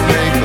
what make.